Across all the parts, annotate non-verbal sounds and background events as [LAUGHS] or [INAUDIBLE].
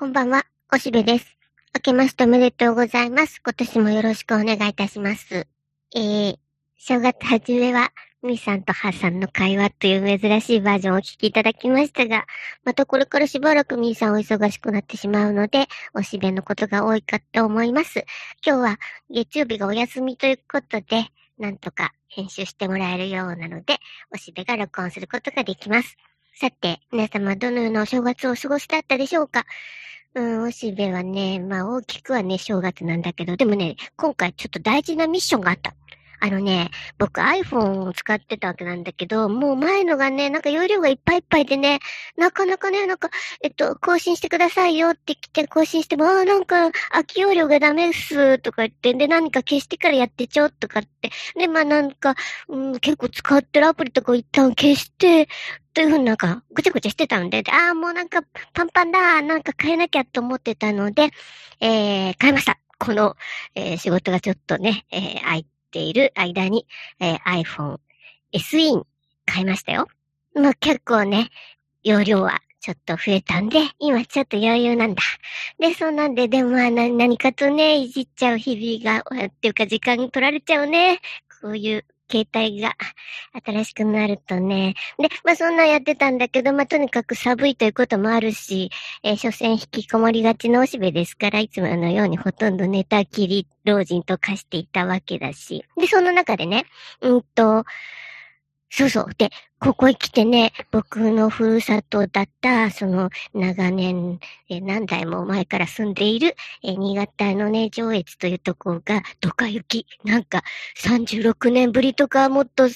こんばんは、おしべです。明けましておめでとうございます。今年もよろしくお願いいたします。えー、正月初めは、みーさんとはさんの会話という珍しいバージョンをお聞きいただきましたが、またこれからしばらくみーさんお忙しくなってしまうので、おしべのことが多いかと思います。今日は月曜日がお休みということで、なんとか編集してもらえるようなので、おしべが録音することができます。さて、皆様どのようなお正月をお過ごしだったでしょうか？うん、おしべはね、まあ大きくはね、正月なんだけど、でもね、今回ちょっと大事なミッションがあった。あのね、僕 iPhone を使ってたわけなんだけど、もう前のがね、なんか容量がいっぱいいっぱいでね、なかなかね、なんか、えっと、更新してくださいよって来て更新しても、ああ、なんか、空き容量がダメっす、とか言って、で、何か消してからやってちょ、とかって。で、まあなんか、うん、結構使ってるアプリとか一旦消して、というふうになんか、ぐちゃぐちゃしてたんで、ああ、もうなんか、パンパンだ、なんか変えなきゃと思ってたので、えー、変えました。この、えー、仕事がちょっとね、えー、空いている間に、えー、iPhone SE に変えましたよ。まあ、結構ね、容量はちょっと増えたんで、今ちょっと余裕なんだ。で、そうなんで、でもまあ何かとね、いじっちゃう日々が、っていうか時間取られちゃうね。こういう携帯が新しくなるとね。で、まあそんなやってたんだけど、まあとにかく寒いということもあるし、えー、所詮引きこもりがちのおしべですから、いつものようにほとんど寝たきり老人と化していたわけだし。で、その中でね、うんと、そうそう。で、ここへ来てね、僕のふるさとだった、その、長年、え何代も前から住んでいる、え新潟のね、上越というところが、ドカ雪。なんか、36年ぶりとか、もっと、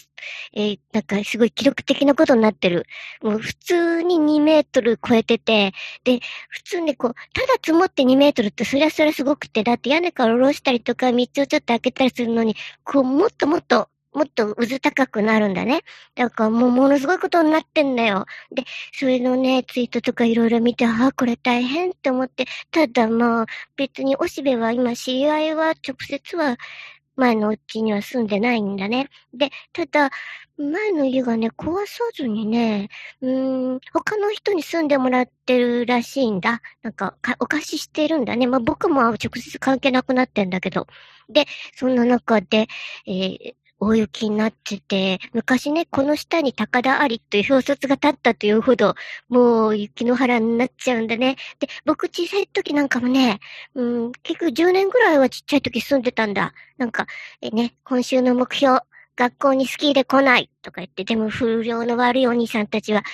えー、なんか、すごい記録的なことになってる。もう、普通に2メートル超えてて、で、普通にこう、ただ積もって2メートルって、そりゃそりゃすごくて、だって屋根から下ろしたりとか、道をちょっと開けたりするのに、こう、もっともっと、もっと渦高くなるんだね。だからもうものすごいことになってんだよ。で、それのね、ツイートとかいろいろ見て、ああ、これ大変って思って、ただまあ、別におしべは今知り合いは直接は前のうちには住んでないんだね。で、ただ、前の家がね、壊さずにね、うーん、他の人に住んでもらってるらしいんだ。なんか、かお貸ししてるんだね。まあ僕も直接関係なくなってんだけど。で、そんな中で、えー、大雪になってて、昔ね、この下に高田ありという表札が立ったというほど、もう雪の原になっちゃうんだね。で、僕小さい時なんかもね、うん、結局10年ぐらいはちっちゃい時住んでたんだ。なんか、えね、今週の目標、学校にスキーで来ないとか言って、でも風量の悪いお兄さんたちは、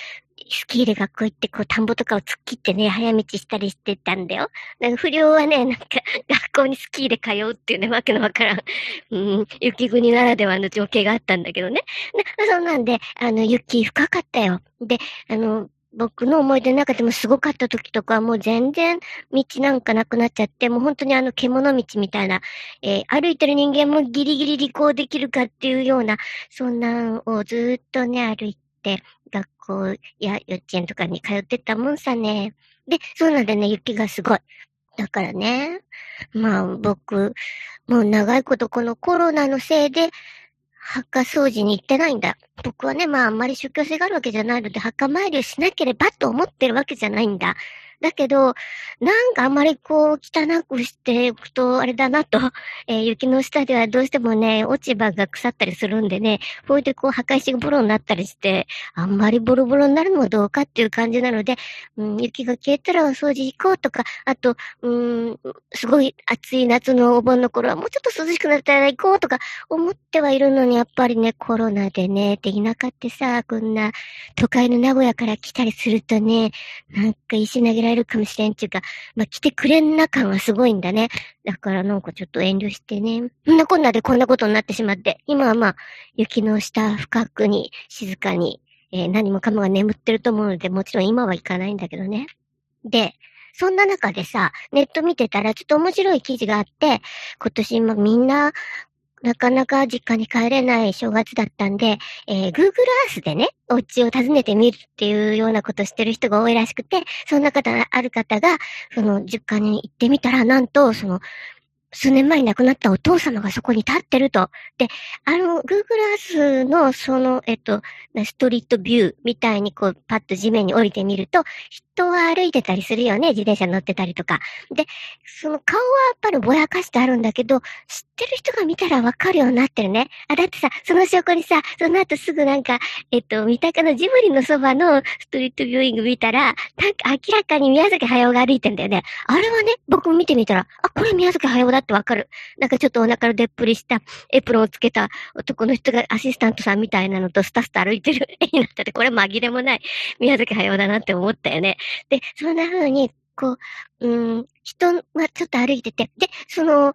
スキーで学校行って、こう、田んぼとかを突っ切ってね、早道したりしてたんだよ。なんか不良はね、なんか、学校にスキーで通うっていうね、わけのわからん、[LAUGHS] うん、雪国ならではの情景があったんだけどね。なそうなんで、あの、雪深かったよ。で、あの、僕の思い出の中でもすごかった時とかは、もう全然道なんかなくなっちゃって、もう本当にあの獣道みたいな、えー、歩いてる人間もギリギリ履行できるかっていうような、そんなんをずっとね、歩いて、学校や幼稚園とかに通ってたもんさね。で、そうなんでね、雪がすごい。だからね、まあ僕、もう長いことこのコロナのせいで、墓掃除に行ってないんだ。僕はね、まああんまり宗教性があるわけじゃないので、墓参りをしなければと思ってるわけじゃないんだ。だけど、なんかあんまりこう、汚くしておくと、あれだなと、[LAUGHS] えー、雪の下ではどうしてもね、落ち葉が腐ったりするんでね、こうやってこう、墓石がボロになったりして、あんまりボロボロになるのはどうかっていう感じなので、うん、雪が消えたらお掃除行こうとか、あと、うん、すごい暑い夏のお盆の頃はもうちょっと涼しくなったら行こうとか思ってはいるのに、やっぱりね、コロナでね、で、田舎ってさ、こんな都会の名古屋から来たりするとね、なんか石投げられえるかもしれんっていうか、まあ、来てくれんな感はすごいんだね。だからなんかちょっと遠慮してね。そんなこんなでこんなことになってしまって、今はまあ、雪の下深くに静かに、えー、何もかもが眠ってると思うので、もちろん今は行かないんだけどね。で、そんな中でさ、ネット見てたらちょっと面白い記事があって、今年今みんななかなか実家に帰れない正月だったんで、えー、Google Earth でね、お家を訪ねてみるっていうようなことしてる人が多いらしくて、そんな方、ある方が、その実家に行ってみたら、なんと、その、数年前に亡くなったお父様がそこに立ってると。で、あの、Google Earth のその、えっと、ストリートビューみたいにこう、パッと地面に降りてみると、人は歩いてたりするよね。自転車乗ってたりとか。で、その顔はやっぱりぼやかしてあるんだけど、知ってる人が見たらわかるようになってるね。あ、だってさ、その証拠にさ、その後すぐなんか、えっと、三鷹のジブリのそばのストリートビューイング見たら、なんか明らかに宮崎駿が歩いてんだよね。あれはね、僕も見てみたら、あ、これ宮崎駿だってわかる。なんかちょっとお腹のでっぷりしたエプロンをつけた男の人がアシスタントさんみたいなのとスタスタ歩いてる絵 [LAUGHS] になってて、これ紛れもない宮崎駿だなって思ったよね。で、そんな風に、こう、うん、人がちょっと歩いてて、で、その、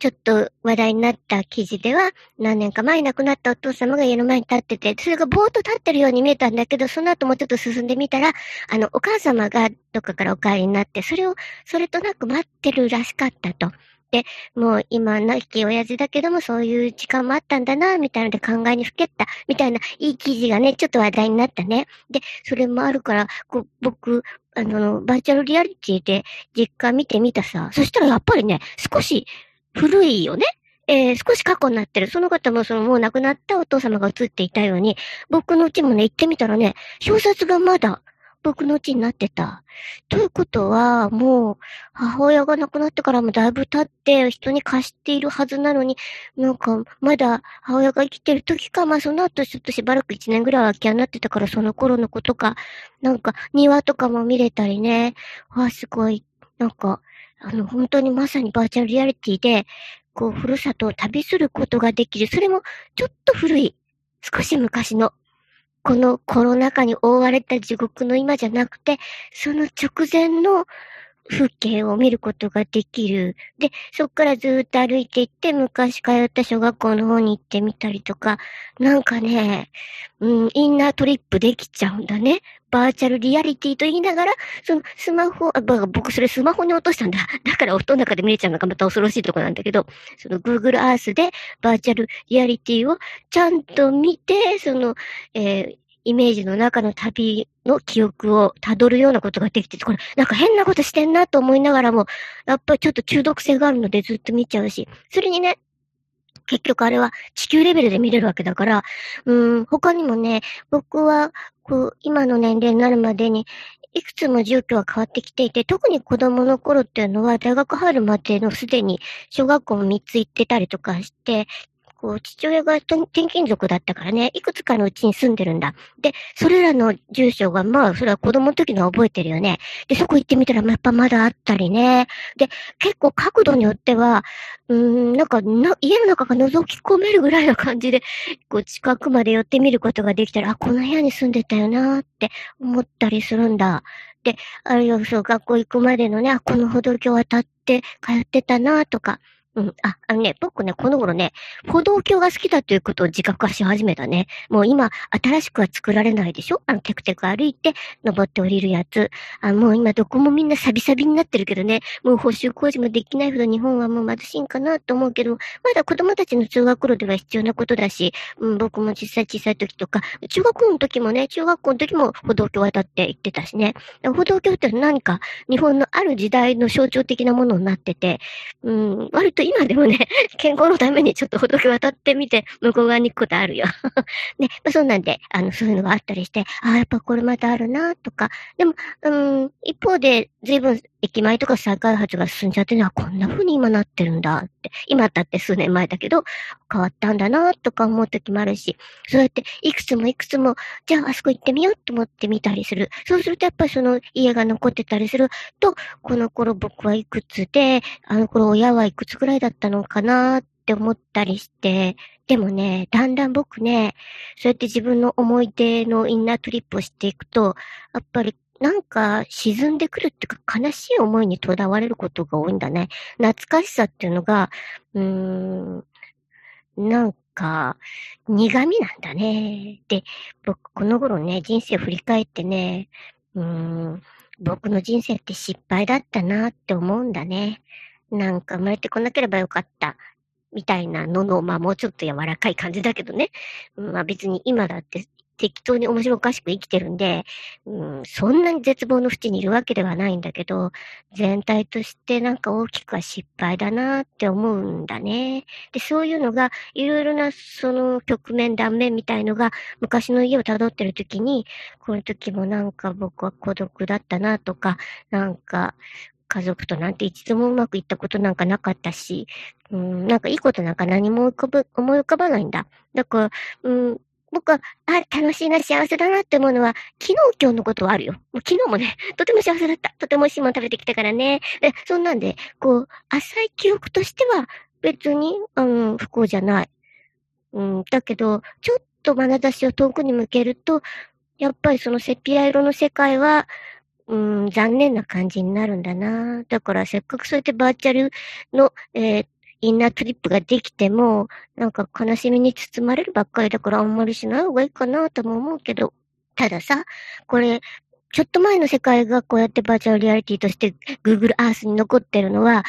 ちょっと話題になった記事では、何年か前亡くなったお父様が家の前に立ってて、それがぼーっと立ってるように見えたんだけど、その後もうちょっと進んでみたら、あの、お母様がどっかからお帰りになって、それを、それとなく待ってるらしかったと。で、もう今亡き親父だけどもそういう時間もあったんだな、みたいなので考えにふけった、みたいないい記事がね、ちょっと話題になったね。で、それもあるから、こう僕、あの、バーチャルリアリティで実家見てみたさ。そしたらやっぱりね、少し古いよね。えー、少し過去になってる。その方もそのもう亡くなったお父様が映っていたように、僕のうちもね、行ってみたらね、表札がまだ僕のうちになってた。ということは、もう、母親が亡くなってからもだいぶ経って人に貸しているはずなのに、なんか、まだ母親が生きてる時か、まあその後ちょっとしばらく一年ぐらいは空き家になってたから、その頃のことか、なんか庭とかも見れたりね、わすごい、なんか、あの、本当にまさにバーチャルリアリティで、こう、ふるさとを旅することができる。それも、ちょっと古い、少し昔のこのコロナ禍に覆われた地獄の今じゃなくて、その直前の風景を見ることができる。で、そっからずっと歩いていって、昔通った小学校の方に行ってみたりとか、なんかね、うん、インナートリップできちゃうんだね。バーチャルリアリティと言いながら、そのスマホ、あ、僕それスマホに落としたんだ。[LAUGHS] だから音の中で見れちゃうのがまた恐ろしいとこなんだけど、その Google Earth でバーチャルリアリティをちゃんと見て、その、えー、イメージの中の旅の記憶を辿るようなことができてて、これ、なんか変なことしてんなと思いながらも、やっぱりちょっと中毒性があるのでずっと見ちゃうし、それにね、結局あれは地球レベルで見れるわけだから、うん、他にもね、僕は、こう、今の年齢になるまでに、いくつも状況は変わってきていて、特に子供の頃っていうのは、大学入るまでのすでに小学校も3つ行ってたりとかして、こう、父親が転勤族だったからね、いくつかのうちに住んでるんだ。で、それらの住所が、まあ、それは子供の時の覚えてるよね。で、そこ行ってみたら、やっぱまだあったりね。で、結構角度によっては、うーん、なんかな、家の中が覗き込めるぐらいな感じで、こう、近くまで寄ってみることができたら、あ、この部屋に住んでたよなって思ったりするんだ。で、あるいはそう、学校行くまでのね、あ、この歩道橋渡って通ってたなとか、うん。あ、あのね、僕ね、この頃ね、歩道橋が好きだということを自覚化し始めたね。もう今、新しくは作られないでしょ？あの、テクテク歩いて、登って降りるやつ。あ、もう今どこもみんなサビサビになってるけどね、もう補修工事もできないほど日本はもう貧しいんかなと思うけど、まだ子供たちの通学路では必要なことだし、うん、僕も実際小さい時とか、中学校の時もね、中学校の時も歩道橋渡って行ってたしね。歩道橋って何か日本のある時代の象徴的なものになってて、うん、割と今でもね、[LAUGHS] 健康のためにちょっと仏渡ってみて、向こう側に行くことあるよ。[LAUGHS] ね、まあ、そんなんで、あの、そういうのがあったりして、ああ、やっぱこれまたあるな、とか。でも、うん、一方で、随分駅前とか再開発が進んじゃってるのはこんな風に今なってるんだって。今だって数年前だけど、変わったんだなとか思う時もあるし、そうやっていくつもいくつも、じゃああそこ行ってみようと思ってみたりする。そうするとやっぱりその家が残ってたりすると、この頃僕はいくつで、あの頃親はいくつぐらいだったのかなって思ったりして、でもね、だんだん僕ね、そうやって自分の思い出のインナートリップをしていくと、やっぱりなんか沈んでくるっていうか悲しい思いにとらわれることが多いんだね。懐かしさっていうのが、うーん、なんか苦味なんだね。で、僕この頃ね、人生を振り返ってね、うーん、僕の人生って失敗だったなって思うんだね。なんか生まれてこなければよかった。みたいなのの、まあもうちょっと柔らかい感じだけどね。まあ別に今だって適当に面白おかしく生きてるんで、うん、そんなに絶望の淵にいるわけではないんだけど、全体としてなんか大きくは失敗だなって思うんだね。で、そういうのが、いろいろなその局面、断面みたいのが、昔の家を辿ってる時に、この時もなんか僕は孤独だったなとか、なんか、家族となんて一度もうまくいったことなんかなかったし、うん、なんかいいことなんか何も、思い浮かばないんだ。だから、うん、僕は、あ、楽しいな、幸せだなって思うのは、昨日今日のことはあるよ。もう昨日もね、とても幸せだった。とても美味しいもの食べてきたからね。で、そんなんで、こう、浅い記憶としては、別に、うん、不幸じゃない。うん、だけど、ちょっと眼差しを遠くに向けると、やっぱりそのセピア色の世界は、うん、残念な感じになるんだな。だからせっかくそうやってバーチャルの、えー、インナートリップができても、なんか悲しみに包まれるばっかりだからあんまりしない方がいいかなとも思うけど、たださ、これ、ちょっと前の世界がこうやってバーチャルリアリティとして Google Earth に残ってるのは、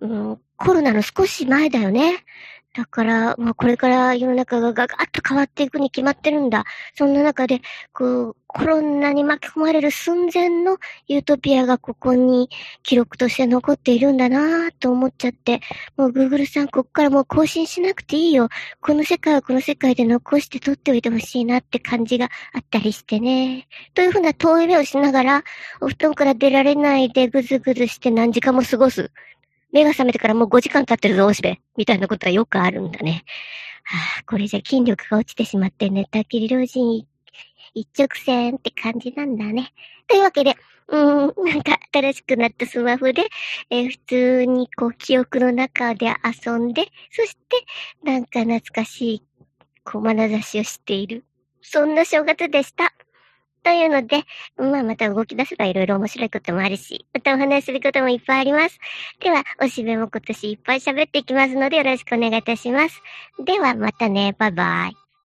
うん、コロナの少し前だよね。だから、まあ、これから世の中がガガッと変わっていくに決まってるんだ。そんな中で、こう、コロナに巻き込まれる寸前のユートピアがここに記録として残っているんだなぁと思っちゃって、もう Google さんこっからもう更新しなくていいよ。この世界はこの世界で残して撮っておいてほしいなって感じがあったりしてね。というふうな遠い目をしながら、お布団から出られないでぐずぐずして何時間も過ごす。目が覚めてからもう5時間経ってるぞ、おしべ。みたいなことはよくあるんだね。はあ、これじゃ筋力が落ちてしまって寝たきり老人一直線って感じなんだね。というわけで、うーん、なんか新しくなったスマホで、えー、普通にこう記憶の中で遊んで、そしてなんか懐かしい、こう眼差しをしている。そんな正月でした。というので、まあまた動き出せばいろいろ面白いこともあるし、またお話しすることもいっぱいあります。では、おしべも今年いっぱい喋っていきますのでよろしくお願いいたします。ではまたね、バイバイ。